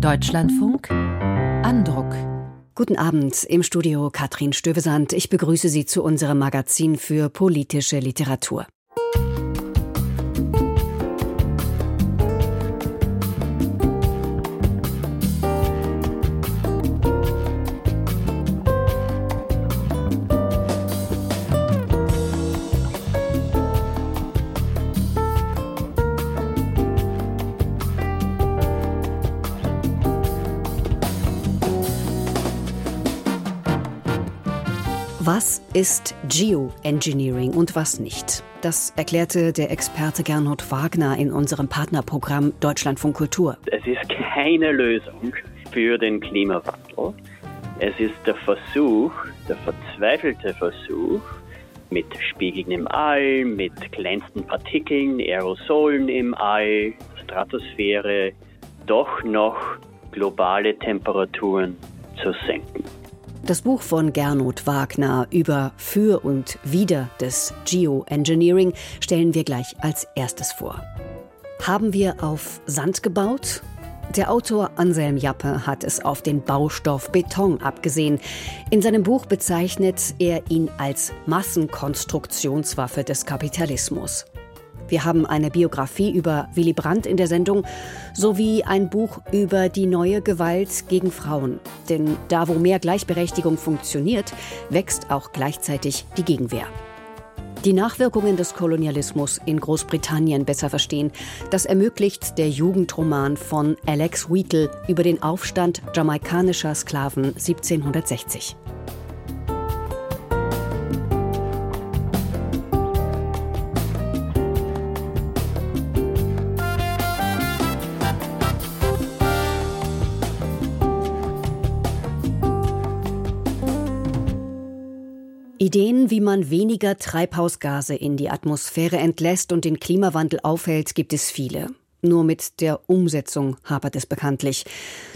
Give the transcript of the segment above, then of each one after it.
Deutschlandfunk Andruck. Guten Abend im Studio Katrin Stövesand. Ich begrüße Sie zu unserem Magazin für politische Literatur. Ist Geoengineering und was nicht? Das erklärte der Experte Gernot Wagner in unserem Partnerprogramm Deutschlandfunk Kultur. Es ist keine Lösung für den Klimawandel. Es ist der Versuch, der verzweifelte Versuch, mit Spiegeln im All, mit glänzenden Partikeln, Aerosolen im All, Stratosphäre, doch noch globale Temperaturen zu senken. Das Buch von Gernot Wagner über Für und Wider des Geoengineering stellen wir gleich als erstes vor. Haben wir auf Sand gebaut? Der Autor Anselm Jappe hat es auf den Baustoff Beton abgesehen. In seinem Buch bezeichnet er ihn als Massenkonstruktionswaffe des Kapitalismus. Wir haben eine Biografie über Willy Brandt in der Sendung sowie ein Buch über die neue Gewalt gegen Frauen. Denn da, wo mehr Gleichberechtigung funktioniert, wächst auch gleichzeitig die Gegenwehr. Die Nachwirkungen des Kolonialismus in Großbritannien besser verstehen, das ermöglicht der Jugendroman von Alex Wheatle über den Aufstand jamaikanischer Sklaven 1760. Ideen, wie man weniger Treibhausgase in die Atmosphäre entlässt und den Klimawandel aufhält, gibt es viele. Nur mit der Umsetzung hapert es bekanntlich.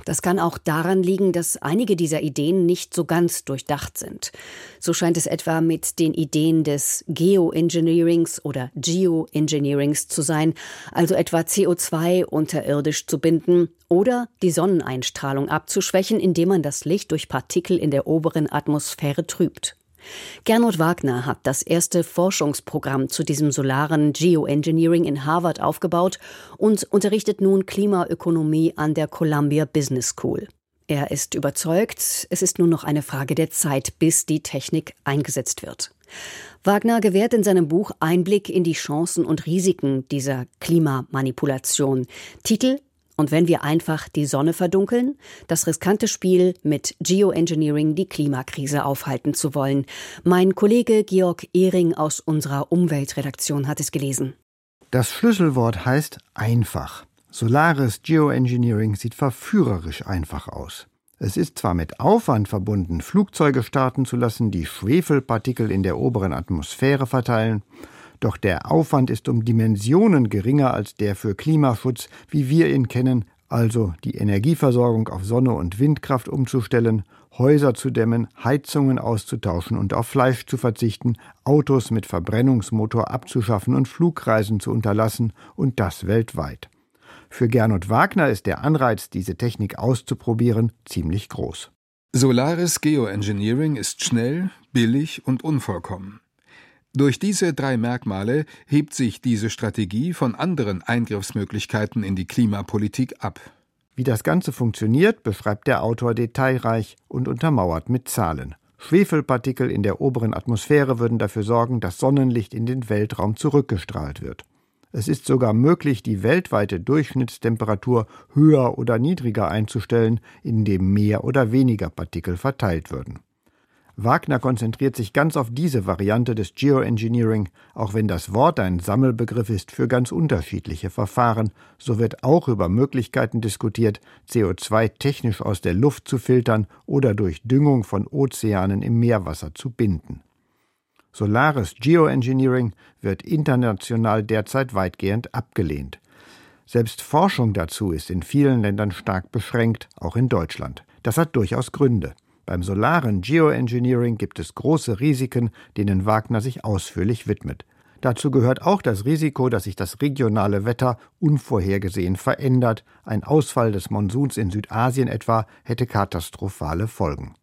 Das kann auch daran liegen, dass einige dieser Ideen nicht so ganz durchdacht sind. So scheint es etwa mit den Ideen des Geoengineerings oder Geoengineerings zu sein, also etwa CO2 unterirdisch zu binden oder die Sonneneinstrahlung abzuschwächen, indem man das Licht durch Partikel in der oberen Atmosphäre trübt. Gernot Wagner hat das erste Forschungsprogramm zu diesem solaren Geoengineering in Harvard aufgebaut und unterrichtet nun Klimaökonomie an der Columbia Business School. Er ist überzeugt, es ist nur noch eine Frage der Zeit, bis die Technik eingesetzt wird. Wagner gewährt in seinem Buch Einblick in die Chancen und Risiken dieser Klimamanipulation. Titel und wenn wir einfach die Sonne verdunkeln, das riskante Spiel mit Geoengineering die Klimakrise aufhalten zu wollen. Mein Kollege Georg Ehring aus unserer Umweltredaktion hat es gelesen. Das Schlüsselwort heißt einfach. Solares Geoengineering sieht verführerisch einfach aus. Es ist zwar mit Aufwand verbunden, Flugzeuge starten zu lassen, die Schwefelpartikel in der oberen Atmosphäre verteilen, doch der Aufwand ist um Dimensionen geringer als der für Klimaschutz, wie wir ihn kennen, also die Energieversorgung auf Sonne und Windkraft umzustellen, Häuser zu dämmen, Heizungen auszutauschen und auf Fleisch zu verzichten, Autos mit Verbrennungsmotor abzuschaffen und Flugreisen zu unterlassen, und das weltweit. Für Gernot Wagner ist der Anreiz, diese Technik auszuprobieren, ziemlich groß. Solares Geoengineering ist schnell, billig und unvollkommen. Durch diese drei Merkmale hebt sich diese Strategie von anderen Eingriffsmöglichkeiten in die Klimapolitik ab. Wie das Ganze funktioniert, beschreibt der Autor detailreich und untermauert mit Zahlen. Schwefelpartikel in der oberen Atmosphäre würden dafür sorgen, dass Sonnenlicht in den Weltraum zurückgestrahlt wird. Es ist sogar möglich, die weltweite Durchschnittstemperatur höher oder niedriger einzustellen, indem mehr oder weniger Partikel verteilt würden. Wagner konzentriert sich ganz auf diese Variante des Geoengineering, auch wenn das Wort ein Sammelbegriff ist für ganz unterschiedliche Verfahren, so wird auch über Möglichkeiten diskutiert, CO2 technisch aus der Luft zu filtern oder durch Düngung von Ozeanen im Meerwasser zu binden. Solares Geoengineering wird international derzeit weitgehend abgelehnt. Selbst Forschung dazu ist in vielen Ländern stark beschränkt, auch in Deutschland. Das hat durchaus Gründe. Beim solaren Geoengineering gibt es große Risiken, denen Wagner sich ausführlich widmet. Dazu gehört auch das Risiko, dass sich das regionale Wetter unvorhergesehen verändert. Ein Ausfall des Monsuns in Südasien etwa hätte katastrophale Folgen.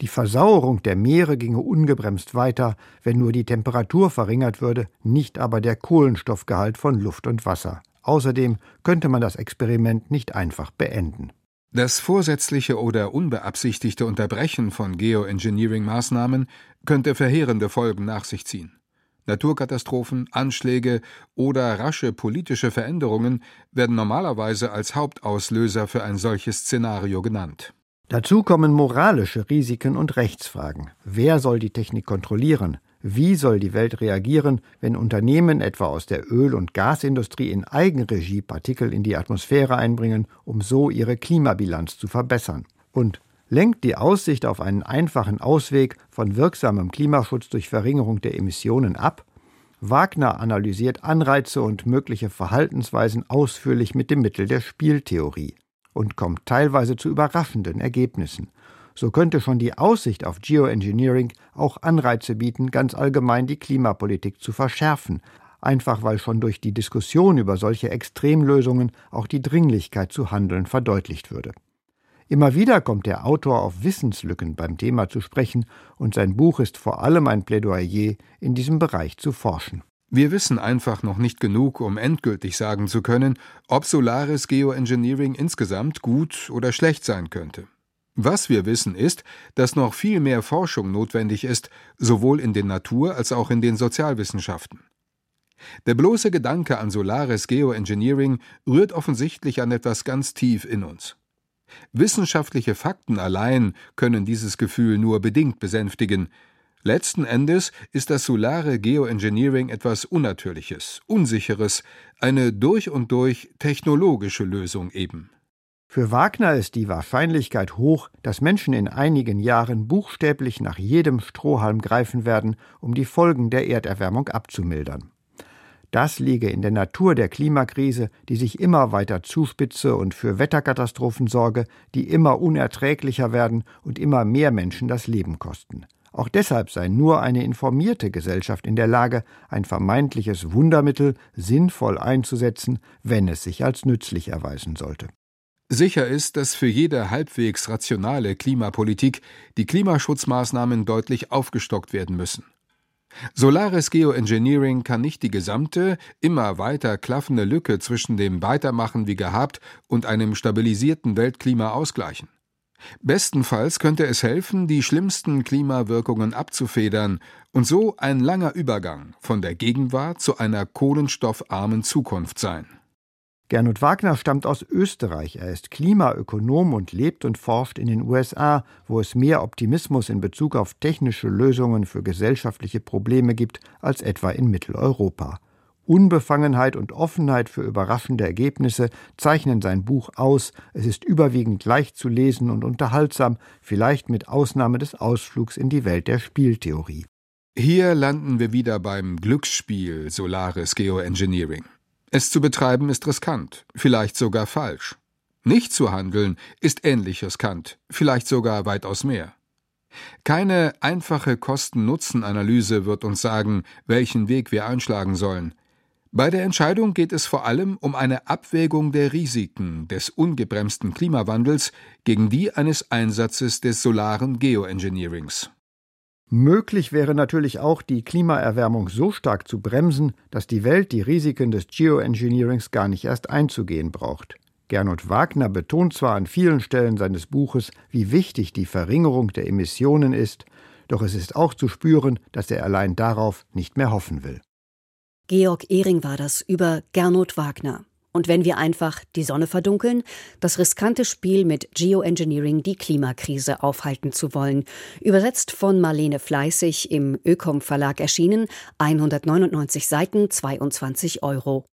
Die Versauerung der Meere ginge ungebremst weiter, wenn nur die Temperatur verringert würde, nicht aber der Kohlenstoffgehalt von Luft und Wasser. Außerdem könnte man das Experiment nicht einfach beenden. Das vorsätzliche oder unbeabsichtigte Unterbrechen von Geoengineering-Maßnahmen könnte verheerende Folgen nach sich ziehen. Naturkatastrophen, Anschläge oder rasche politische Veränderungen werden normalerweise als Hauptauslöser für ein solches Szenario genannt. Dazu kommen moralische Risiken und Rechtsfragen. Wer soll die Technik kontrollieren? Wie soll die Welt reagieren, wenn Unternehmen etwa aus der Öl- und Gasindustrie in Eigenregie Partikel in die Atmosphäre einbringen, um so ihre Klimabilanz zu verbessern? Und lenkt die Aussicht auf einen einfachen Ausweg von wirksamem Klimaschutz durch Verringerung der Emissionen ab? Wagner analysiert Anreize und mögliche Verhaltensweisen ausführlich mit dem Mittel der Spieltheorie und kommt teilweise zu überraschenden Ergebnissen. So könnte schon die Aussicht auf Geoengineering auch Anreize bieten, ganz allgemein die Klimapolitik zu verschärfen, einfach weil schon durch die Diskussion über solche Extremlösungen auch die Dringlichkeit zu handeln verdeutlicht würde. Immer wieder kommt der Autor auf Wissenslücken beim Thema zu sprechen, und sein Buch ist vor allem ein Plädoyer, in diesem Bereich zu forschen. Wir wissen einfach noch nicht genug, um endgültig sagen zu können, ob solares Geoengineering insgesamt gut oder schlecht sein könnte. Was wir wissen ist, dass noch viel mehr Forschung notwendig ist, sowohl in den Natur- als auch in den Sozialwissenschaften. Der bloße Gedanke an solares Geoengineering rührt offensichtlich an etwas ganz tief in uns. Wissenschaftliche Fakten allein können dieses Gefühl nur bedingt besänftigen, Letzten Endes ist das solare Geoengineering etwas Unnatürliches, Unsicheres, eine durch und durch technologische Lösung eben. Für Wagner ist die Wahrscheinlichkeit hoch, dass Menschen in einigen Jahren buchstäblich nach jedem Strohhalm greifen werden, um die Folgen der Erderwärmung abzumildern. Das liege in der Natur der Klimakrise, die sich immer weiter zuspitze und für Wetterkatastrophen sorge, die immer unerträglicher werden und immer mehr Menschen das Leben kosten. Auch deshalb sei nur eine informierte Gesellschaft in der Lage, ein vermeintliches Wundermittel sinnvoll einzusetzen, wenn es sich als nützlich erweisen sollte. Sicher ist, dass für jede halbwegs rationale Klimapolitik die Klimaschutzmaßnahmen deutlich aufgestockt werden müssen. Solares Geoengineering kann nicht die gesamte, immer weiter klaffende Lücke zwischen dem Weitermachen wie gehabt und einem stabilisierten Weltklima ausgleichen. Bestenfalls könnte es helfen, die schlimmsten Klimawirkungen abzufedern und so ein langer Übergang von der Gegenwart zu einer kohlenstoffarmen Zukunft sein. Gernot Wagner stammt aus Österreich. Er ist Klimaökonom und lebt und forscht in den USA, wo es mehr Optimismus in Bezug auf technische Lösungen für gesellschaftliche Probleme gibt als etwa in Mitteleuropa. Unbefangenheit und Offenheit für überraschende Ergebnisse zeichnen sein Buch aus. Es ist überwiegend leicht zu lesen und unterhaltsam, vielleicht mit Ausnahme des Ausflugs in die Welt der Spieltheorie. Hier landen wir wieder beim Glücksspiel Solaris Geoengineering. Es zu betreiben ist riskant, vielleicht sogar falsch. Nicht zu handeln ist ähnlich riskant, vielleicht sogar weitaus mehr. Keine einfache Kosten-Nutzen-Analyse wird uns sagen, welchen Weg wir einschlagen sollen. Bei der Entscheidung geht es vor allem um eine Abwägung der Risiken des ungebremsten Klimawandels gegen die eines Einsatzes des solaren Geoengineerings. Möglich wäre natürlich auch, die Klimaerwärmung so stark zu bremsen, dass die Welt die Risiken des Geoengineerings gar nicht erst einzugehen braucht. Gernot Wagner betont zwar an vielen Stellen seines Buches, wie wichtig die Verringerung der Emissionen ist, doch es ist auch zu spüren, dass er allein darauf nicht mehr hoffen will. Georg Ehring war das über Gernot Wagner. Und wenn wir einfach die Sonne verdunkeln, das riskante Spiel mit Geoengineering die Klimakrise aufhalten zu wollen. Übersetzt von Marlene Fleißig im Ökom Verlag erschienen, 199 Seiten, 22 Euro.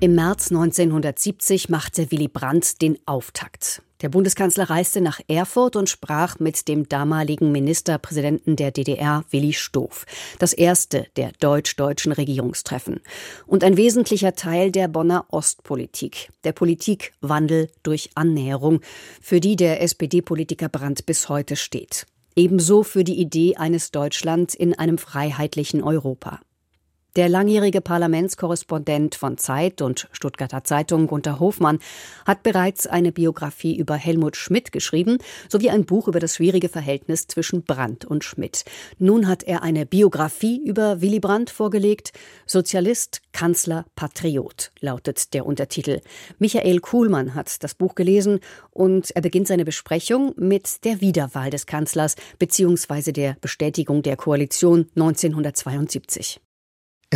Im März 1970 machte Willy Brandt den Auftakt. Der Bundeskanzler reiste nach Erfurt und sprach mit dem damaligen Ministerpräsidenten der DDR, Willy Stoff. Das erste der deutsch-deutschen Regierungstreffen. Und ein wesentlicher Teil der Bonner Ostpolitik. Der Politikwandel durch Annäherung, für die der SPD-Politiker Brandt bis heute steht. Ebenso für die Idee eines Deutschland in einem freiheitlichen Europa. Der langjährige Parlamentskorrespondent von Zeit und Stuttgarter Zeitung Gunther Hofmann hat bereits eine Biografie über Helmut Schmidt geschrieben, sowie ein Buch über das schwierige Verhältnis zwischen Brandt und Schmidt. Nun hat er eine Biografie über Willy Brandt vorgelegt. Sozialist, Kanzler, Patriot lautet der Untertitel. Michael Kuhlmann hat das Buch gelesen und er beginnt seine Besprechung mit der Wiederwahl des Kanzlers bzw. der Bestätigung der Koalition 1972.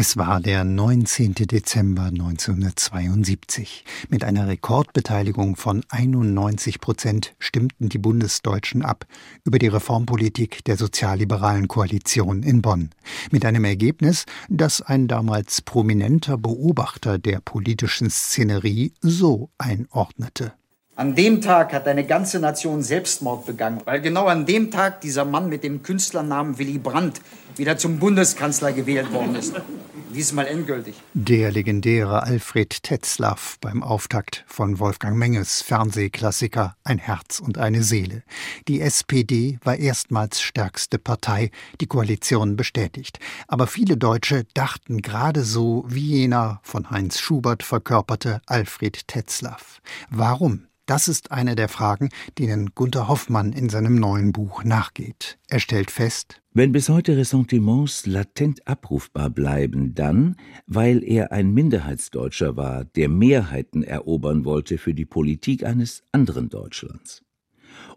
Es war der 19. Dezember 1972. Mit einer Rekordbeteiligung von 91 Prozent stimmten die Bundesdeutschen ab über die Reformpolitik der sozialliberalen Koalition in Bonn. Mit einem Ergebnis, das ein damals prominenter Beobachter der politischen Szenerie so einordnete. An dem Tag hat eine ganze Nation Selbstmord begangen, weil genau an dem Tag dieser Mann mit dem Künstlernamen Willy Brandt wieder zum Bundeskanzler gewählt worden ist. Diesmal endgültig. Der legendäre Alfred Tetzlaff beim Auftakt von Wolfgang Menges Fernsehklassiker Ein Herz und eine Seele. Die SPD war erstmals stärkste Partei, die Koalition bestätigt. Aber viele Deutsche dachten gerade so wie jener von Heinz Schubert verkörperte Alfred Tetzlaff. Warum das ist eine der Fragen, denen Gunther Hoffmann in seinem neuen Buch nachgeht. Er stellt fest, wenn bis heute Ressentiments latent abrufbar bleiben, dann, weil er ein Minderheitsdeutscher war, der Mehrheiten erobern wollte für die Politik eines anderen Deutschlands.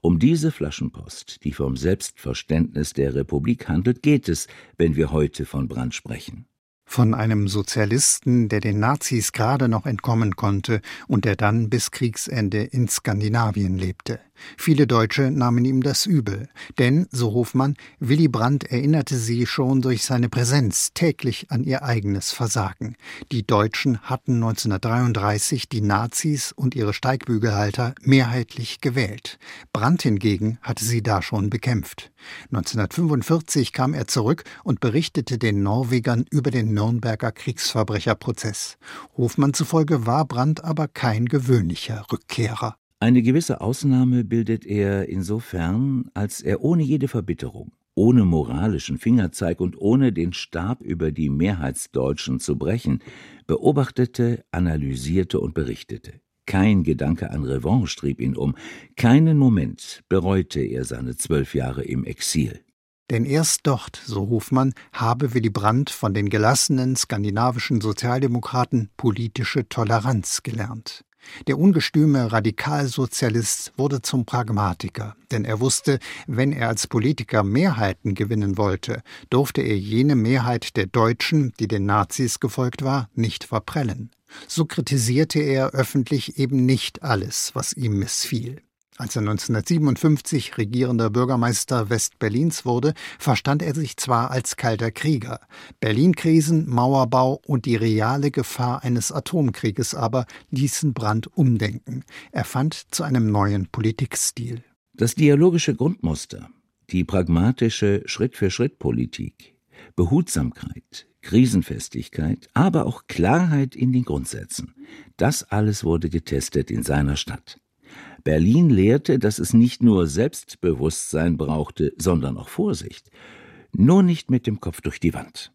Um diese Flaschenpost, die vom Selbstverständnis der Republik handelt, geht es, wenn wir heute von Brand sprechen von einem Sozialisten, der den Nazis gerade noch entkommen konnte und der dann bis Kriegsende in Skandinavien lebte. Viele Deutsche nahmen ihm das übel, denn, so Hofmann, Willy Brandt erinnerte sie schon durch seine Präsenz täglich an ihr eigenes Versagen. Die Deutschen hatten 1933 die Nazis und ihre Steigbügelhalter mehrheitlich gewählt. Brandt hingegen hatte sie da schon bekämpft. 1945 kam er zurück und berichtete den Norwegern über den Nürnberger Kriegsverbrecherprozess. Hofmann zufolge war Brandt aber kein gewöhnlicher Rückkehrer. Eine gewisse Ausnahme bildet er insofern, als er ohne jede Verbitterung, ohne moralischen Fingerzeig und ohne den Stab über die Mehrheitsdeutschen zu brechen, beobachtete, analysierte und berichtete. Kein Gedanke an Revanche trieb ihn um, keinen Moment bereute er seine zwölf Jahre im Exil. Denn erst dort, so Hofmann, habe Willy Brandt von den gelassenen skandinavischen Sozialdemokraten politische Toleranz gelernt. Der ungestüme Radikalsozialist wurde zum Pragmatiker, denn er wusste, wenn er als Politiker Mehrheiten gewinnen wollte, durfte er jene Mehrheit der Deutschen, die den Nazis gefolgt war, nicht verprellen. So kritisierte er öffentlich eben nicht alles, was ihm missfiel. Als er 1957 regierender Bürgermeister Westberlins wurde, verstand er sich zwar als kalter Krieger. Berlin-Krisen, Mauerbau und die reale Gefahr eines Atomkrieges aber ließen Brandt umdenken. Er fand zu einem neuen Politikstil. Das dialogische Grundmuster, die pragmatische Schritt-für-Schritt-Politik, Behutsamkeit, Krisenfestigkeit, aber auch Klarheit in den Grundsätzen, das alles wurde getestet in seiner Stadt. Berlin lehrte, dass es nicht nur Selbstbewusstsein brauchte, sondern auch Vorsicht. Nur nicht mit dem Kopf durch die Wand.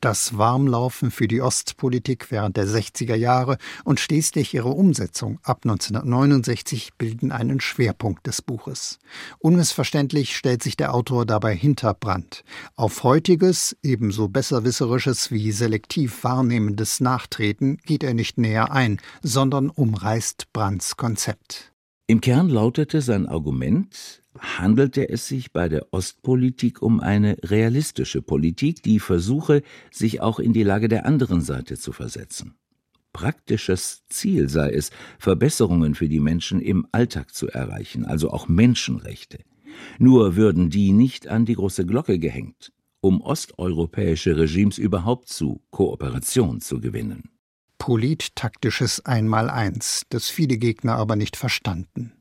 Das Warmlaufen für die Ostpolitik während der 60er Jahre und schließlich ihre Umsetzung ab 1969 bilden einen Schwerpunkt des Buches. Unmissverständlich stellt sich der Autor dabei hinter Brandt. Auf heutiges, ebenso besserwisserisches wie selektiv wahrnehmendes Nachtreten geht er nicht näher ein, sondern umreißt Brandts Konzept. Im Kern lautete sein Argument, handelte es sich bei der Ostpolitik um eine realistische Politik, die versuche, sich auch in die Lage der anderen Seite zu versetzen. Praktisches Ziel sei es, Verbesserungen für die Menschen im Alltag zu erreichen, also auch Menschenrechte. Nur würden die nicht an die große Glocke gehängt, um osteuropäische Regimes überhaupt zu Kooperation zu gewinnen. Polittaktisches Einmaleins, das viele Gegner aber nicht verstanden.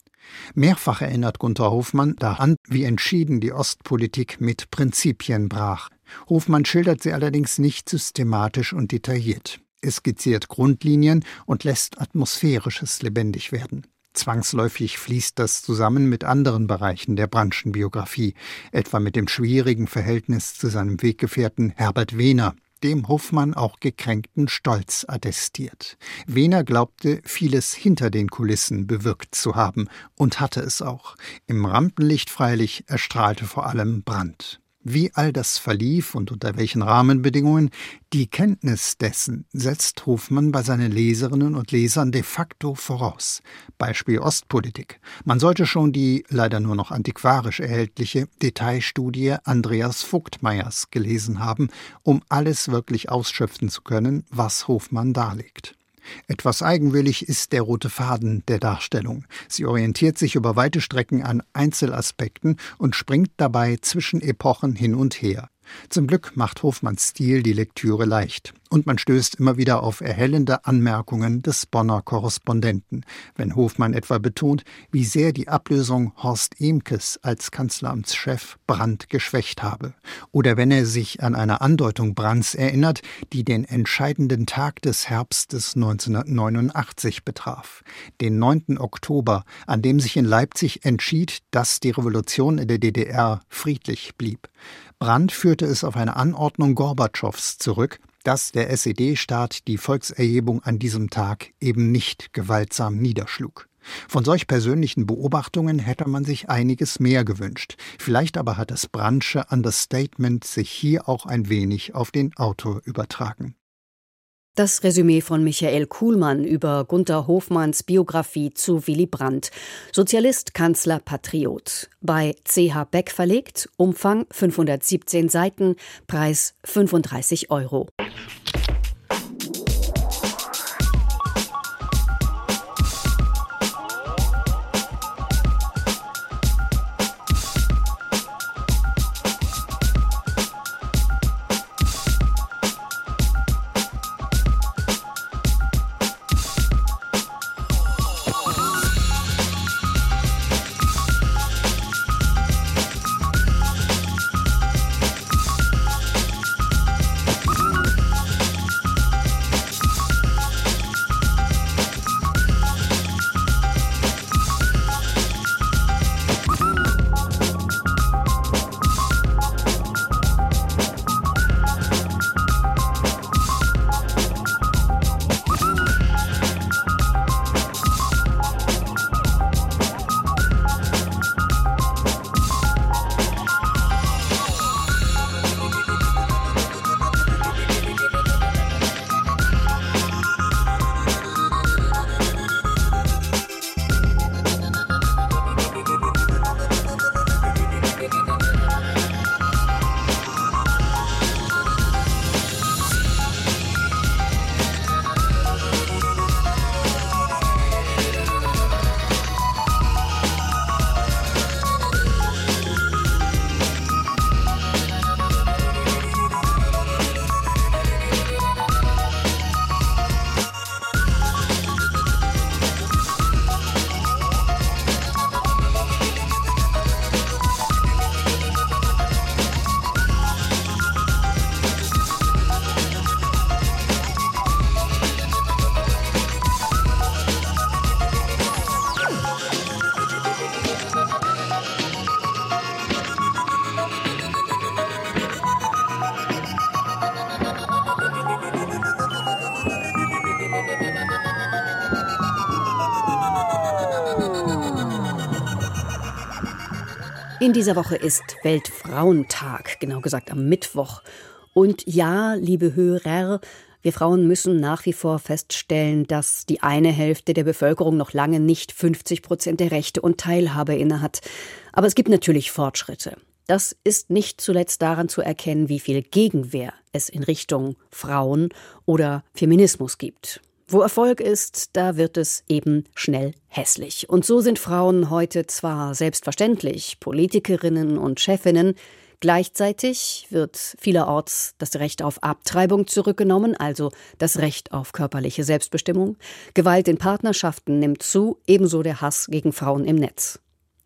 Mehrfach erinnert Gunther Hofmann daran, wie entschieden die Ostpolitik mit Prinzipien brach. Hofmann schildert sie allerdings nicht systematisch und detailliert. Es skizziert Grundlinien und lässt Atmosphärisches lebendig werden. Zwangsläufig fließt das zusammen mit anderen Bereichen der Branchenbiografie, etwa mit dem schwierigen Verhältnis zu seinem Weggefährten Herbert Wehner, dem Hofmann auch gekränkten Stolz attestiert. Wehner glaubte, vieles hinter den Kulissen bewirkt zu haben und hatte es auch. Im Rampenlicht freilich erstrahlte vor allem Brand. Wie all das verlief und unter welchen Rahmenbedingungen, die Kenntnis dessen setzt Hofmann bei seinen Leserinnen und Lesern de facto voraus. Beispiel Ostpolitik. Man sollte schon die leider nur noch antiquarisch erhältliche Detailstudie Andreas Vogtmeyers gelesen haben, um alles wirklich ausschöpfen zu können, was Hofmann darlegt. Etwas eigenwillig ist der rote Faden der Darstellung. Sie orientiert sich über weite Strecken an Einzelaspekten und springt dabei zwischen Epochen hin und her. Zum Glück macht Hofmanns Stil die Lektüre leicht. Und man stößt immer wieder auf erhellende Anmerkungen des Bonner Korrespondenten, wenn Hofmann etwa betont, wie sehr die Ablösung Horst Emkes als Kanzleramtschef Brandt geschwächt habe. Oder wenn er sich an eine Andeutung Brandts erinnert, die den entscheidenden Tag des Herbstes 1989 betraf. Den 9. Oktober, an dem sich in Leipzig entschied, dass die Revolution in der DDR friedlich blieb. Brandt führte es auf eine Anordnung Gorbatschows zurück, dass der SED-Staat die Volkserhebung an diesem Tag eben nicht gewaltsam niederschlug. Von solch persönlichen Beobachtungen hätte man sich einiges mehr gewünscht. Vielleicht aber hat das Brandsche Understatement sich hier auch ein wenig auf den Autor übertragen. Das Resümee von Michael Kuhlmann über Gunther Hofmanns Biografie zu Willy Brandt. Sozialist, Kanzler, Patriot. Bei CH Beck verlegt, Umfang 517 Seiten, Preis 35 Euro. In dieser Woche ist Weltfrauentag, genau gesagt am Mittwoch. Und ja, liebe Hörer, wir Frauen müssen nach wie vor feststellen, dass die eine Hälfte der Bevölkerung noch lange nicht 50 Prozent der Rechte und Teilhabe innehat. Aber es gibt natürlich Fortschritte. Das ist nicht zuletzt daran zu erkennen, wie viel Gegenwehr es in Richtung Frauen oder Feminismus gibt. Wo Erfolg ist, da wird es eben schnell hässlich. Und so sind Frauen heute zwar selbstverständlich Politikerinnen und Chefinnen, Gleichzeitig wird vielerorts das Recht auf Abtreibung zurückgenommen, also das Recht auf körperliche Selbstbestimmung. Gewalt in Partnerschaften nimmt zu, ebenso der Hass gegen Frauen im Netz.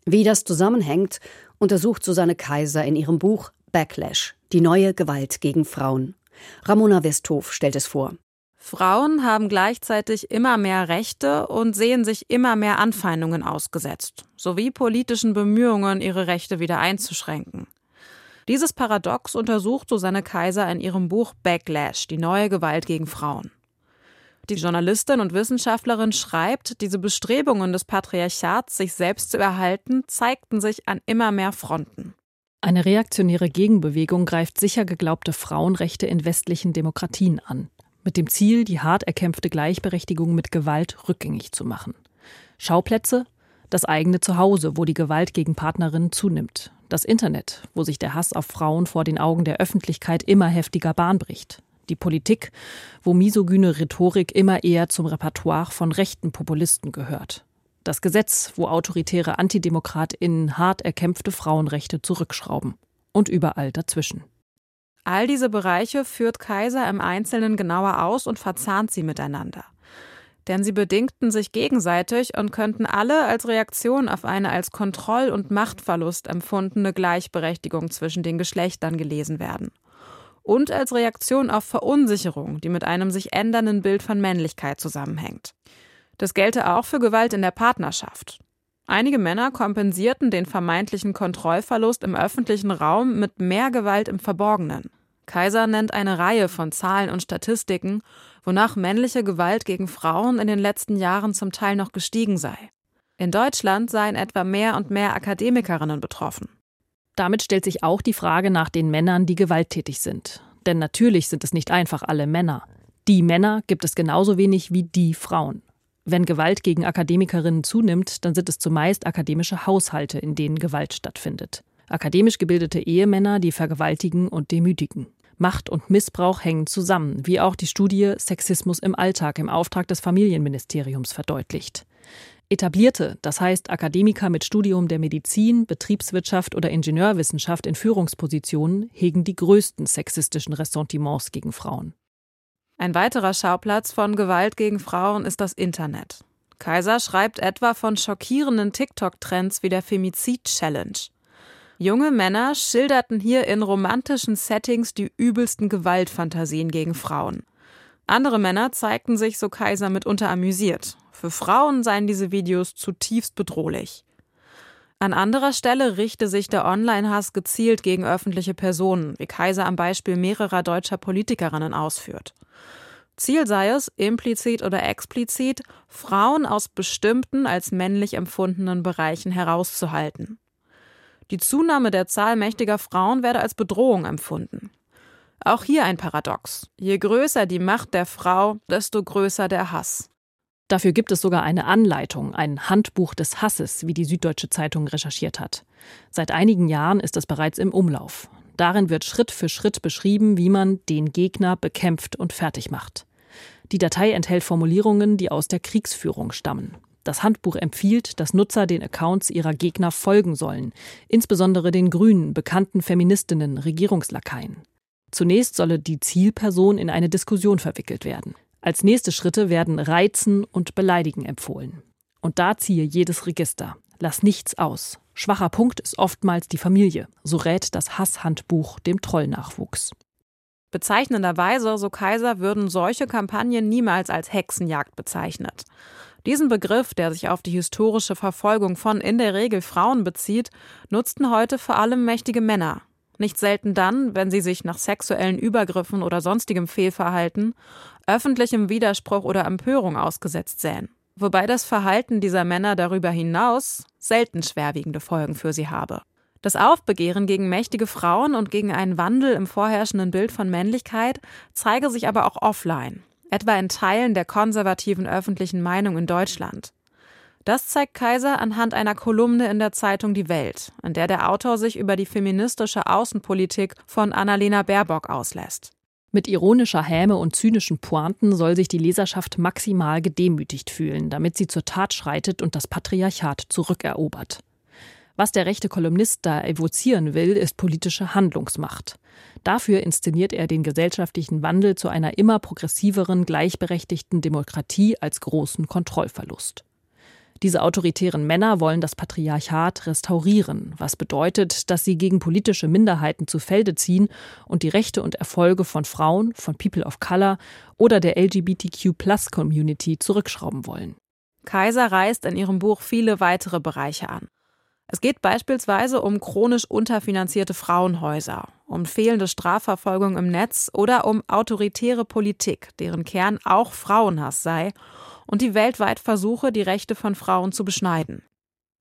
Wie das zusammenhängt, untersucht Susanne Kaiser in ihrem Buch Backlash, die neue Gewalt gegen Frauen. Ramona Westhof stellt es vor. Frauen haben gleichzeitig immer mehr Rechte und sehen sich immer mehr Anfeindungen ausgesetzt, sowie politischen Bemühungen, ihre Rechte wieder einzuschränken. Dieses Paradox untersucht Susanne Kaiser in ihrem Buch Backlash, die neue Gewalt gegen Frauen. Die Journalistin und Wissenschaftlerin schreibt, diese Bestrebungen des Patriarchats, sich selbst zu erhalten, zeigten sich an immer mehr Fronten. Eine reaktionäre Gegenbewegung greift sicher geglaubte Frauenrechte in westlichen Demokratien an, mit dem Ziel, die hart erkämpfte Gleichberechtigung mit Gewalt rückgängig zu machen. Schauplätze? Das eigene Zuhause, wo die Gewalt gegen Partnerinnen zunimmt, das Internet, wo sich der Hass auf Frauen vor den Augen der Öffentlichkeit immer heftiger Bahn bricht, die Politik, wo misogyne Rhetorik immer eher zum Repertoire von rechten Populisten gehört, das Gesetz, wo autoritäre Antidemokratinnen hart erkämpfte Frauenrechte zurückschrauben. Und überall dazwischen. All diese Bereiche führt Kaiser im Einzelnen genauer aus und verzahnt sie miteinander denn sie bedingten sich gegenseitig und könnten alle als Reaktion auf eine als Kontroll- und Machtverlust empfundene Gleichberechtigung zwischen den Geschlechtern gelesen werden. Und als Reaktion auf Verunsicherung, die mit einem sich ändernden Bild von Männlichkeit zusammenhängt. Das gelte auch für Gewalt in der Partnerschaft. Einige Männer kompensierten den vermeintlichen Kontrollverlust im öffentlichen Raum mit mehr Gewalt im Verborgenen. Kaiser nennt eine Reihe von Zahlen und Statistiken, wonach männliche Gewalt gegen Frauen in den letzten Jahren zum Teil noch gestiegen sei. In Deutschland seien etwa mehr und mehr Akademikerinnen betroffen. Damit stellt sich auch die Frage nach den Männern, die gewalttätig sind. Denn natürlich sind es nicht einfach alle Männer. Die Männer gibt es genauso wenig wie die Frauen. Wenn Gewalt gegen Akademikerinnen zunimmt, dann sind es zumeist akademische Haushalte, in denen Gewalt stattfindet. Akademisch gebildete Ehemänner, die vergewaltigen und demütigen. Macht und Missbrauch hängen zusammen, wie auch die Studie Sexismus im Alltag im Auftrag des Familienministeriums verdeutlicht. Etablierte, das heißt Akademiker mit Studium der Medizin, Betriebswirtschaft oder Ingenieurwissenschaft in Führungspositionen, hegen die größten sexistischen Ressentiments gegen Frauen. Ein weiterer Schauplatz von Gewalt gegen Frauen ist das Internet. Kaiser schreibt etwa von schockierenden TikTok-Trends wie der Femizid-Challenge. Junge Männer schilderten hier in romantischen Settings die übelsten Gewaltfantasien gegen Frauen. Andere Männer zeigten sich, so Kaiser, mitunter amüsiert. Für Frauen seien diese Videos zutiefst bedrohlich. An anderer Stelle richte sich der Online-Hass gezielt gegen öffentliche Personen, wie Kaiser am Beispiel mehrerer deutscher Politikerinnen ausführt. Ziel sei es, implizit oder explizit, Frauen aus bestimmten als männlich empfundenen Bereichen herauszuhalten. Die Zunahme der Zahl mächtiger Frauen werde als Bedrohung empfunden. Auch hier ein Paradox. Je größer die Macht der Frau, desto größer der Hass. Dafür gibt es sogar eine Anleitung, ein Handbuch des Hasses, wie die Süddeutsche Zeitung recherchiert hat. Seit einigen Jahren ist es bereits im Umlauf. Darin wird Schritt für Schritt beschrieben, wie man den Gegner bekämpft und fertig macht. Die Datei enthält Formulierungen, die aus der Kriegsführung stammen. Das Handbuch empfiehlt, dass Nutzer den Accounts ihrer Gegner folgen sollen, insbesondere den Grünen, bekannten Feministinnen, Regierungslakaien. Zunächst solle die Zielperson in eine Diskussion verwickelt werden. Als nächste Schritte werden Reizen und Beleidigen empfohlen. Und da ziehe jedes Register. Lass nichts aus. Schwacher Punkt ist oftmals die Familie, so rät das Hasshandbuch dem Trollnachwuchs. Bezeichnenderweise, so Kaiser, würden solche Kampagnen niemals als Hexenjagd bezeichnet. Diesen Begriff, der sich auf die historische Verfolgung von in der Regel Frauen bezieht, nutzten heute vor allem mächtige Männer. Nicht selten dann, wenn sie sich nach sexuellen Übergriffen oder sonstigem Fehlverhalten, öffentlichem Widerspruch oder Empörung ausgesetzt sähen. Wobei das Verhalten dieser Männer darüber hinaus selten schwerwiegende Folgen für sie habe. Das Aufbegehren gegen mächtige Frauen und gegen einen Wandel im vorherrschenden Bild von Männlichkeit zeige sich aber auch offline etwa in Teilen der konservativen öffentlichen Meinung in Deutschland. Das zeigt Kaiser anhand einer Kolumne in der Zeitung Die Welt, in der der Autor sich über die feministische Außenpolitik von Annalena Baerbock auslässt. Mit ironischer Häme und zynischen Pointen soll sich die Leserschaft maximal gedemütigt fühlen, damit sie zur Tat schreitet und das Patriarchat zurückerobert. Was der rechte Kolumnist da evozieren will, ist politische Handlungsmacht. Dafür inszeniert er den gesellschaftlichen Wandel zu einer immer progressiveren, gleichberechtigten Demokratie als großen Kontrollverlust. Diese autoritären Männer wollen das Patriarchat restaurieren, was bedeutet, dass sie gegen politische Minderheiten zu Felde ziehen und die Rechte und Erfolge von Frauen, von People of Color oder der LGBTQ-Plus-Community zurückschrauben wollen. Kaiser reißt in ihrem Buch viele weitere Bereiche an. Es geht beispielsweise um chronisch unterfinanzierte Frauenhäuser, um fehlende Strafverfolgung im Netz oder um autoritäre Politik, deren Kern auch Frauenhass sei und die weltweit versuche, die Rechte von Frauen zu beschneiden.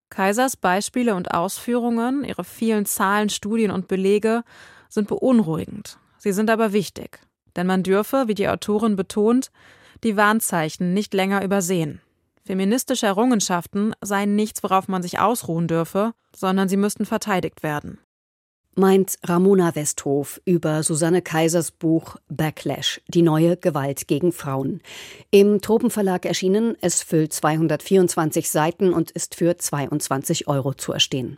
Kaisers Beispiele und Ausführungen, ihre vielen Zahlen, Studien und Belege sind beunruhigend. Sie sind aber wichtig, denn man dürfe, wie die Autorin betont, die Warnzeichen nicht länger übersehen. Feministische Errungenschaften seien nichts, worauf man sich ausruhen dürfe, sondern sie müssten verteidigt werden meint Ramona Westhof über Susanne Kaisers Buch Backlash, die neue Gewalt gegen Frauen. Im Tropenverlag erschienen, es füllt 224 Seiten und ist für 22 Euro zu erstehen.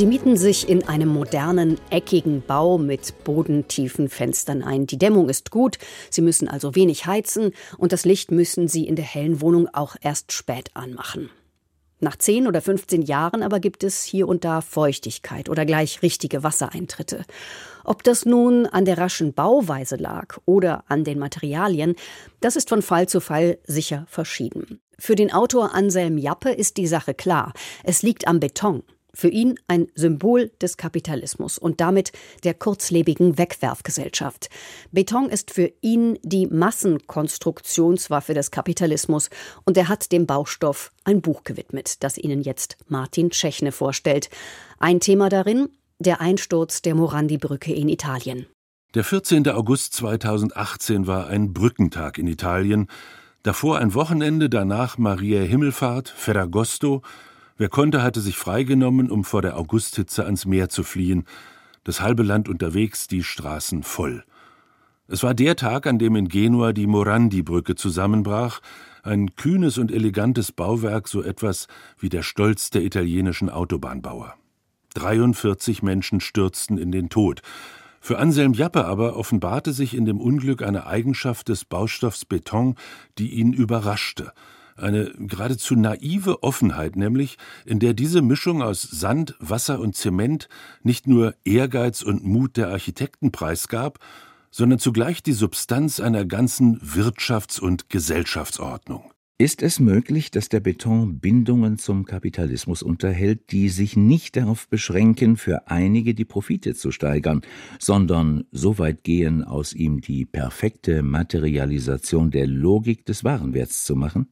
Sie mieten sich in einem modernen, eckigen Bau mit bodentiefen Fenstern ein. Die Dämmung ist gut, Sie müssen also wenig heizen und das Licht müssen Sie in der hellen Wohnung auch erst spät anmachen. Nach 10 oder 15 Jahren aber gibt es hier und da Feuchtigkeit oder gleich richtige Wassereintritte. Ob das nun an der raschen Bauweise lag oder an den Materialien, das ist von Fall zu Fall sicher verschieden. Für den Autor Anselm Jappe ist die Sache klar. Es liegt am Beton. Für ihn ein Symbol des Kapitalismus und damit der kurzlebigen Wegwerfgesellschaft. Beton ist für ihn die Massenkonstruktionswaffe des Kapitalismus und er hat dem Baustoff ein Buch gewidmet, das Ihnen jetzt Martin Tschechne vorstellt. Ein Thema darin der Einsturz der Morandi-Brücke in Italien. Der 14. August 2018 war ein Brückentag in Italien. Davor ein Wochenende, danach Maria Himmelfahrt, Ferragosto Wer konnte, hatte sich freigenommen, um vor der Augusthitze ans Meer zu fliehen. Das halbe Land unterwegs, die Straßen voll. Es war der Tag, an dem in Genua die Morandi-Brücke zusammenbrach, ein kühnes und elegantes Bauwerk, so etwas wie der Stolz der italienischen Autobahnbauer. 43 Menschen stürzten in den Tod. Für Anselm Jappe aber offenbarte sich in dem Unglück eine Eigenschaft des Baustoffs Beton, die ihn überraschte – eine geradezu naive Offenheit nämlich, in der diese Mischung aus Sand, Wasser und Zement nicht nur Ehrgeiz und Mut der Architekten preisgab, sondern zugleich die Substanz einer ganzen Wirtschafts- und Gesellschaftsordnung. Ist es möglich, dass der Beton Bindungen zum Kapitalismus unterhält, die sich nicht darauf beschränken, für einige die Profite zu steigern, sondern so weit gehen, aus ihm die perfekte Materialisation der Logik des Warenwerts zu machen?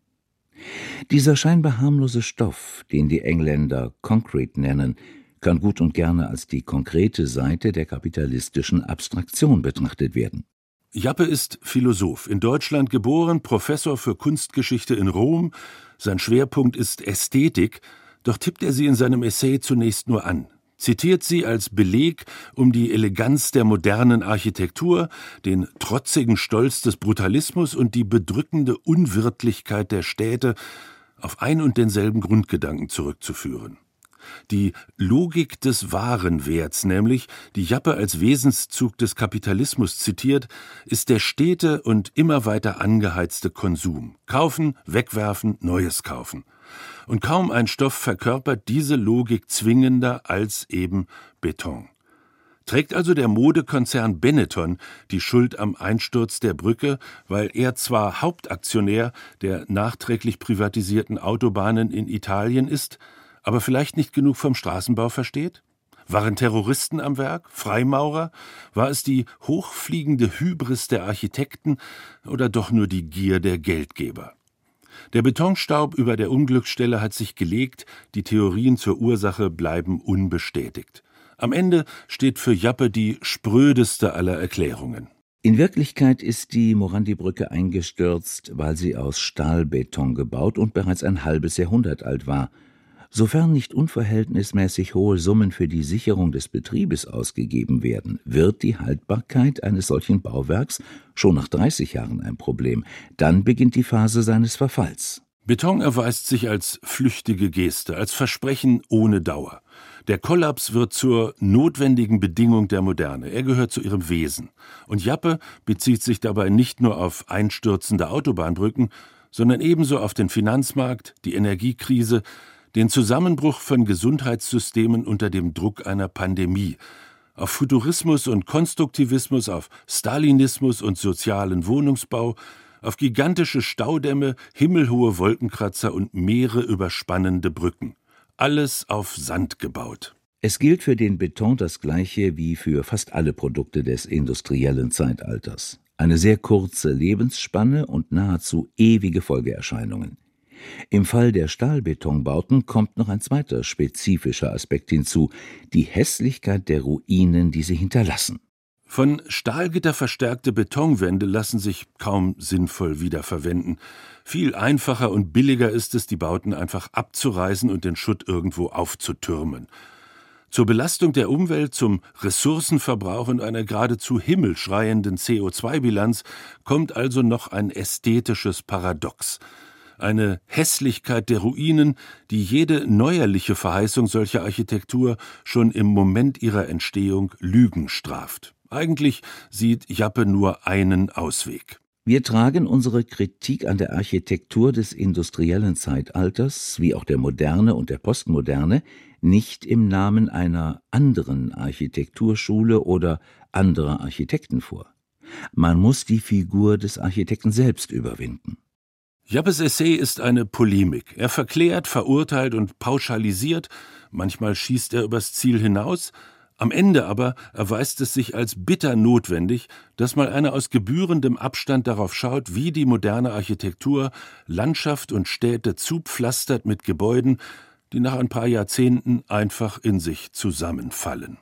Dieser scheinbar harmlose Stoff, den die Engländer Concrete nennen, kann gut und gerne als die konkrete Seite der kapitalistischen Abstraktion betrachtet werden. Jappe ist Philosoph, in Deutschland geboren, Professor für Kunstgeschichte in Rom. Sein Schwerpunkt ist Ästhetik, Doch tippt er sie in seinem Essay zunächst nur an, zitiert sie als Beleg, um die Eleganz der modernen Architektur, den trotzigen Stolz des Brutalismus und die bedrückende Unwirtlichkeit der Städte auf ein und denselben Grundgedanken zurückzuführen. Die Logik des Warenwerts, nämlich, die Jappe als Wesenszug des Kapitalismus zitiert, ist der stete und immer weiter angeheizte Konsum. Kaufen, wegwerfen, Neues kaufen. Und kaum ein Stoff verkörpert diese Logik zwingender als eben Beton. Trägt also der Modekonzern Benetton die Schuld am Einsturz der Brücke, weil er zwar Hauptaktionär der nachträglich privatisierten Autobahnen in Italien ist, aber vielleicht nicht genug vom Straßenbau versteht? Waren Terroristen am Werk? Freimaurer? War es die hochfliegende Hybris der Architekten oder doch nur die Gier der Geldgeber? Der Betonstaub über der Unglücksstelle hat sich gelegt, die Theorien zur Ursache bleiben unbestätigt. Am Ende steht für Jappe die sprödeste aller Erklärungen. In Wirklichkeit ist die Morandi-Brücke eingestürzt, weil sie aus Stahlbeton gebaut und bereits ein halbes Jahrhundert alt war – Sofern nicht unverhältnismäßig hohe Summen für die Sicherung des Betriebes ausgegeben werden, wird die Haltbarkeit eines solchen Bauwerks schon nach 30 Jahren ein Problem. Dann beginnt die Phase seines Verfalls. Beton erweist sich als flüchtige Geste, als Versprechen ohne Dauer. Der Kollaps wird zur notwendigen Bedingung der Moderne. Er gehört zu ihrem Wesen. Und Jappe bezieht sich dabei nicht nur auf einstürzende Autobahnbrücken, sondern ebenso auf den Finanzmarkt, die Energiekrise, den Zusammenbruch von Gesundheitssystemen unter dem Druck einer Pandemie, auf Futurismus und Konstruktivismus, auf Stalinismus und sozialen Wohnungsbau, auf gigantische Staudämme, himmelhohe Wolkenkratzer und Meere überspannende Brücken. Alles auf Sand gebaut. Es gilt für den Beton das Gleiche wie für fast alle Produkte des industriellen Zeitalters. Eine sehr kurze Lebensspanne und nahezu ewige Folgeerscheinungen. Im Fall der Stahlbetonbauten kommt noch ein zweiter spezifischer Aspekt hinzu, die Hässlichkeit der Ruinen, die sie hinterlassen. Von Stahlgitter verstärkte Betonwände lassen sich kaum sinnvoll wiederverwenden. Viel einfacher und billiger ist es, die Bauten einfach abzureißen und den Schutt irgendwo aufzutürmen. Zur Belastung der Umwelt, zum Ressourcenverbrauch und einer geradezu himmelschreienden CO2-Bilanz kommt also noch ein ästhetisches Paradox eine Hässlichkeit der Ruinen, die jede neuerliche Verheißung solcher Architektur schon im Moment ihrer Entstehung Lügen straft. Eigentlich sieht Jappe nur einen Ausweg. Wir tragen unsere Kritik an der Architektur des industriellen Zeitalters, wie auch der Moderne und der Postmoderne, nicht im Namen einer anderen Architekturschule oder anderer Architekten vor. Man muss die Figur des Architekten selbst überwinden. Jappes Essay ist eine Polemik. Er verklärt, verurteilt und pauschalisiert, manchmal schießt er übers Ziel hinaus, am Ende aber erweist es sich als bitter notwendig, dass mal einer aus gebührendem Abstand darauf schaut, wie die moderne Architektur Landschaft und Städte zupflastert mit Gebäuden, die nach ein paar Jahrzehnten einfach in sich zusammenfallen.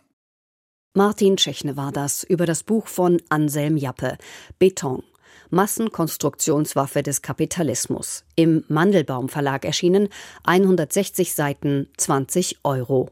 Martin Tschechne war das über das Buch von Anselm Jappe Beton Massenkonstruktionswaffe des Kapitalismus. Im Mandelbaum Verlag erschienen, 160 Seiten, 20 Euro.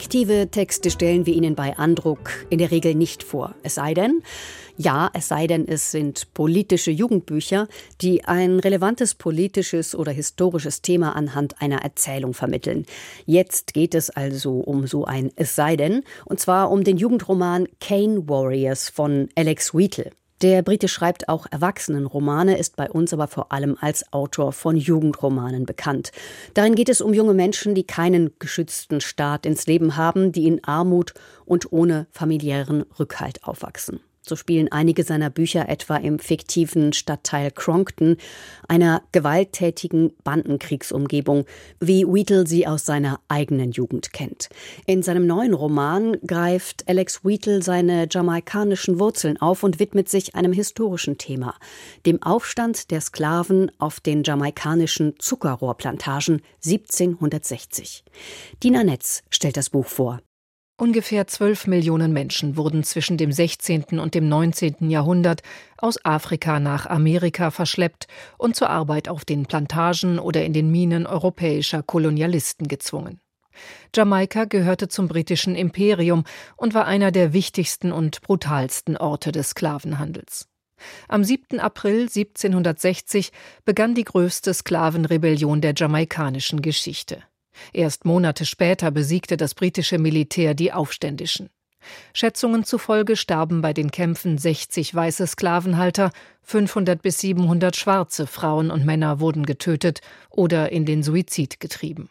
Fiktive Texte stellen wir Ihnen bei Andruck in der Regel nicht vor. Es sei denn, ja, es sei denn, es sind politische Jugendbücher, die ein relevantes politisches oder historisches Thema anhand einer Erzählung vermitteln. Jetzt geht es also um so ein Es sei denn, und zwar um den Jugendroman Kane Warriors von Alex Wheatle. Der Brite schreibt auch Erwachsenenromane, ist bei uns aber vor allem als Autor von Jugendromanen bekannt. Darin geht es um junge Menschen, die keinen geschützten Staat ins Leben haben, die in Armut und ohne familiären Rückhalt aufwachsen. So spielen einige seiner Bücher etwa im fiktiven Stadtteil Cronkton, einer gewalttätigen Bandenkriegsumgebung, wie Wheatle sie aus seiner eigenen Jugend kennt. In seinem neuen Roman greift Alex Wheatle seine jamaikanischen Wurzeln auf und widmet sich einem historischen Thema, dem Aufstand der Sklaven auf den jamaikanischen Zuckerrohrplantagen 1760. Dina Netz stellt das Buch vor. Ungefähr zwölf Millionen Menschen wurden zwischen dem 16. und dem 19. Jahrhundert aus Afrika nach Amerika verschleppt und zur Arbeit auf den Plantagen oder in den Minen europäischer Kolonialisten gezwungen. Jamaika gehörte zum britischen Imperium und war einer der wichtigsten und brutalsten Orte des Sklavenhandels. Am 7. April 1760 begann die größte Sklavenrebellion der jamaikanischen Geschichte. Erst Monate später besiegte das britische Militär die Aufständischen. Schätzungen zufolge starben bei den Kämpfen 60 weiße Sklavenhalter, 500 bis 700 schwarze Frauen und Männer wurden getötet oder in den Suizid getrieben.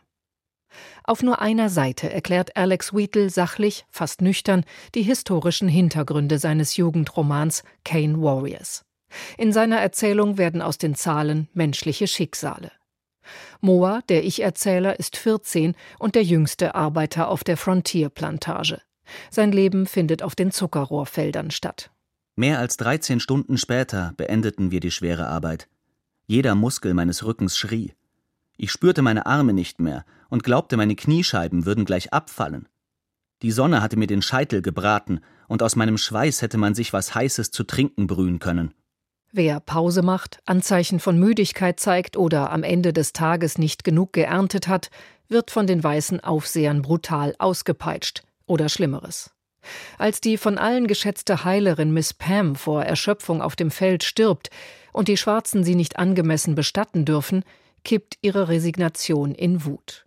Auf nur einer Seite erklärt Alex Wheatle sachlich, fast nüchtern, die historischen Hintergründe seines Jugendromans Kane Warriors. In seiner Erzählung werden aus den Zahlen menschliche Schicksale. Moa, der Ich-Erzähler, ist 14 und der jüngste Arbeiter auf der Frontier-Plantage. Sein Leben findet auf den Zuckerrohrfeldern statt. Mehr als 13 Stunden später beendeten wir die schwere Arbeit. Jeder Muskel meines Rückens schrie. Ich spürte meine Arme nicht mehr und glaubte, meine Kniescheiben würden gleich abfallen. Die Sonne hatte mir den Scheitel gebraten, und aus meinem Schweiß hätte man sich was Heißes zu trinken brühen können. Wer Pause macht, Anzeichen von Müdigkeit zeigt oder am Ende des Tages nicht genug geerntet hat, wird von den weißen Aufsehern brutal ausgepeitscht oder Schlimmeres. Als die von allen geschätzte Heilerin Miss Pam vor Erschöpfung auf dem Feld stirbt und die Schwarzen sie nicht angemessen bestatten dürfen, kippt ihre Resignation in Wut.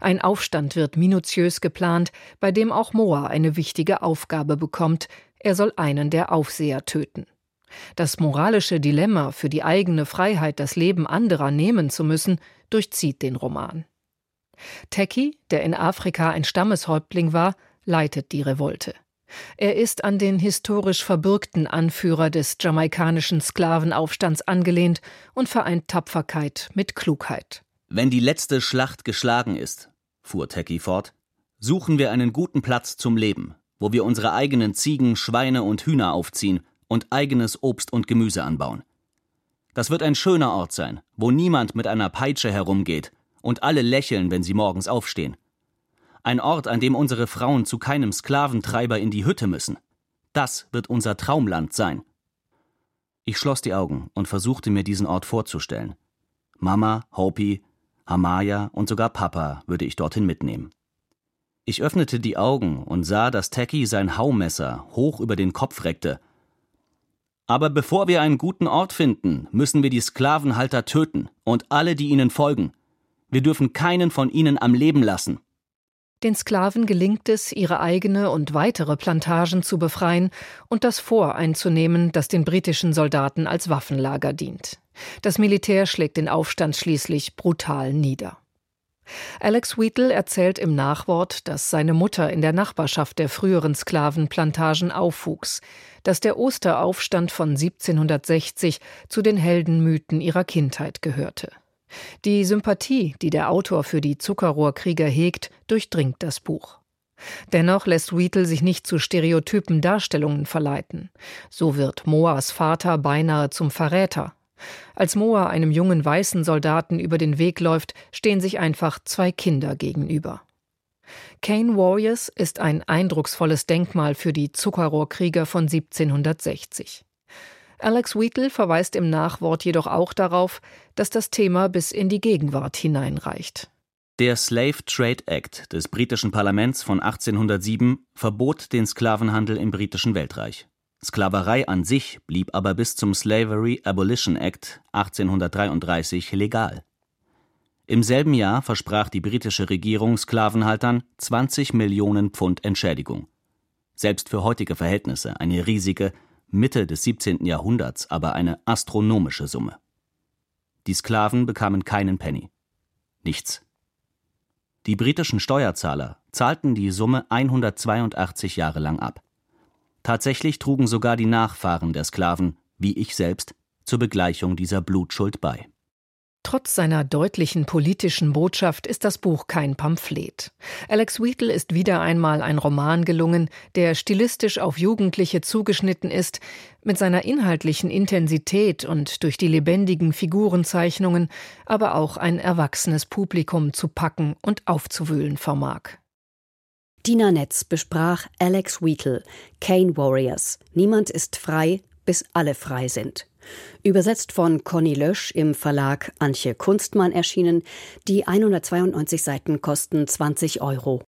Ein Aufstand wird minutiös geplant, bei dem auch Moa eine wichtige Aufgabe bekommt, er soll einen der Aufseher töten. Das moralische Dilemma, für die eigene Freiheit das Leben anderer nehmen zu müssen, durchzieht den Roman. Teki, der in Afrika ein Stammeshäuptling war, leitet die Revolte. Er ist an den historisch verbürgten Anführer des jamaikanischen Sklavenaufstands angelehnt und vereint Tapferkeit mit Klugheit. Wenn die letzte Schlacht geschlagen ist, fuhr Teki fort, suchen wir einen guten Platz zum Leben, wo wir unsere eigenen Ziegen, Schweine und Hühner aufziehen und eigenes Obst und Gemüse anbauen. Das wird ein schöner Ort sein, wo niemand mit einer Peitsche herumgeht und alle lächeln, wenn sie morgens aufstehen. Ein Ort, an dem unsere Frauen zu keinem Sklaventreiber in die Hütte müssen. Das wird unser Traumland sein. Ich schloss die Augen und versuchte mir diesen Ort vorzustellen. Mama, Hopi, Hamaya und sogar Papa würde ich dorthin mitnehmen. Ich öffnete die Augen und sah, dass Tacky sein Haumesser hoch über den Kopf reckte aber bevor wir einen guten Ort finden, müssen wir die Sklavenhalter töten und alle, die ihnen folgen. Wir dürfen keinen von ihnen am Leben lassen. Den Sklaven gelingt es, ihre eigene und weitere Plantagen zu befreien und das Fort einzunehmen, das den britischen Soldaten als Waffenlager dient. Das Militär schlägt den Aufstand schließlich brutal nieder. Alex Wheatle erzählt im Nachwort, dass seine Mutter in der Nachbarschaft der früheren Sklavenplantagen aufwuchs, dass der Osteraufstand von 1760 zu den Heldenmythen ihrer Kindheit gehörte. Die Sympathie, die der Autor für die Zuckerrohrkrieger hegt, durchdringt das Buch. Dennoch lässt Wheatle sich nicht zu stereotypen Darstellungen verleiten. So wird Moas Vater beinahe zum Verräter. Als Moa einem jungen weißen Soldaten über den Weg läuft, stehen sich einfach zwei Kinder gegenüber. Kane Warriors ist ein eindrucksvolles Denkmal für die Zuckerrohrkrieger von 1760. Alex Wheatle verweist im Nachwort jedoch auch darauf, dass das Thema bis in die Gegenwart hineinreicht. Der Slave Trade Act des britischen Parlaments von 1807 verbot den Sklavenhandel im britischen Weltreich. Sklaverei an sich blieb aber bis zum Slavery Abolition Act 1833 legal. Im selben Jahr versprach die britische Regierung Sklavenhaltern 20 Millionen Pfund Entschädigung. Selbst für heutige Verhältnisse eine riesige, Mitte des 17. Jahrhunderts aber eine astronomische Summe. Die Sklaven bekamen keinen Penny. Nichts. Die britischen Steuerzahler zahlten die Summe 182 Jahre lang ab. Tatsächlich trugen sogar die Nachfahren der Sklaven, wie ich selbst, zur Begleichung dieser Blutschuld bei. Trotz seiner deutlichen politischen Botschaft ist das Buch kein Pamphlet. Alex Wheatle ist wieder einmal ein Roman gelungen, der stilistisch auf Jugendliche zugeschnitten ist, mit seiner inhaltlichen Intensität und durch die lebendigen Figurenzeichnungen aber auch ein erwachsenes Publikum zu packen und aufzuwühlen vermag. Dina Netz besprach Alex Wheatle, Kane Warriors. Niemand ist frei, bis alle frei sind. Übersetzt von Conny Lösch im Verlag Antje Kunstmann erschienen. Die 192 Seiten kosten 20 Euro.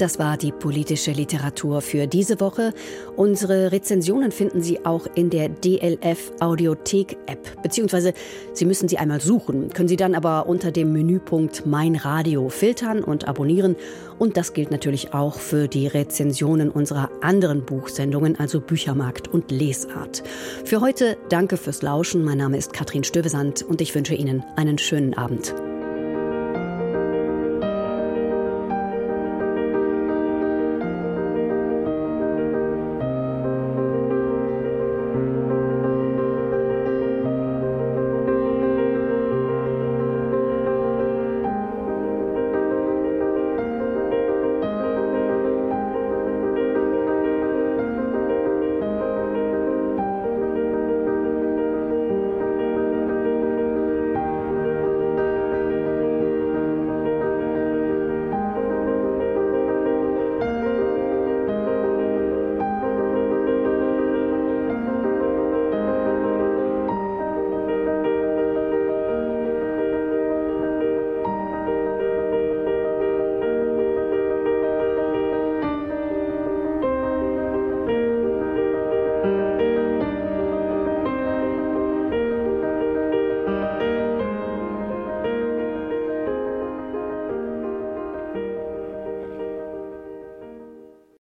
Das war die politische Literatur für diese Woche. Unsere Rezensionen finden Sie auch in der DLF Audiothek App, beziehungsweise Sie müssen sie einmal suchen, können Sie dann aber unter dem Menüpunkt Mein Radio filtern und abonnieren. Und das gilt natürlich auch für die Rezensionen unserer anderen Buchsendungen, also Büchermarkt und Lesart. Für heute danke fürs Lauschen. Mein Name ist Katrin Stövesand und ich wünsche Ihnen einen schönen Abend.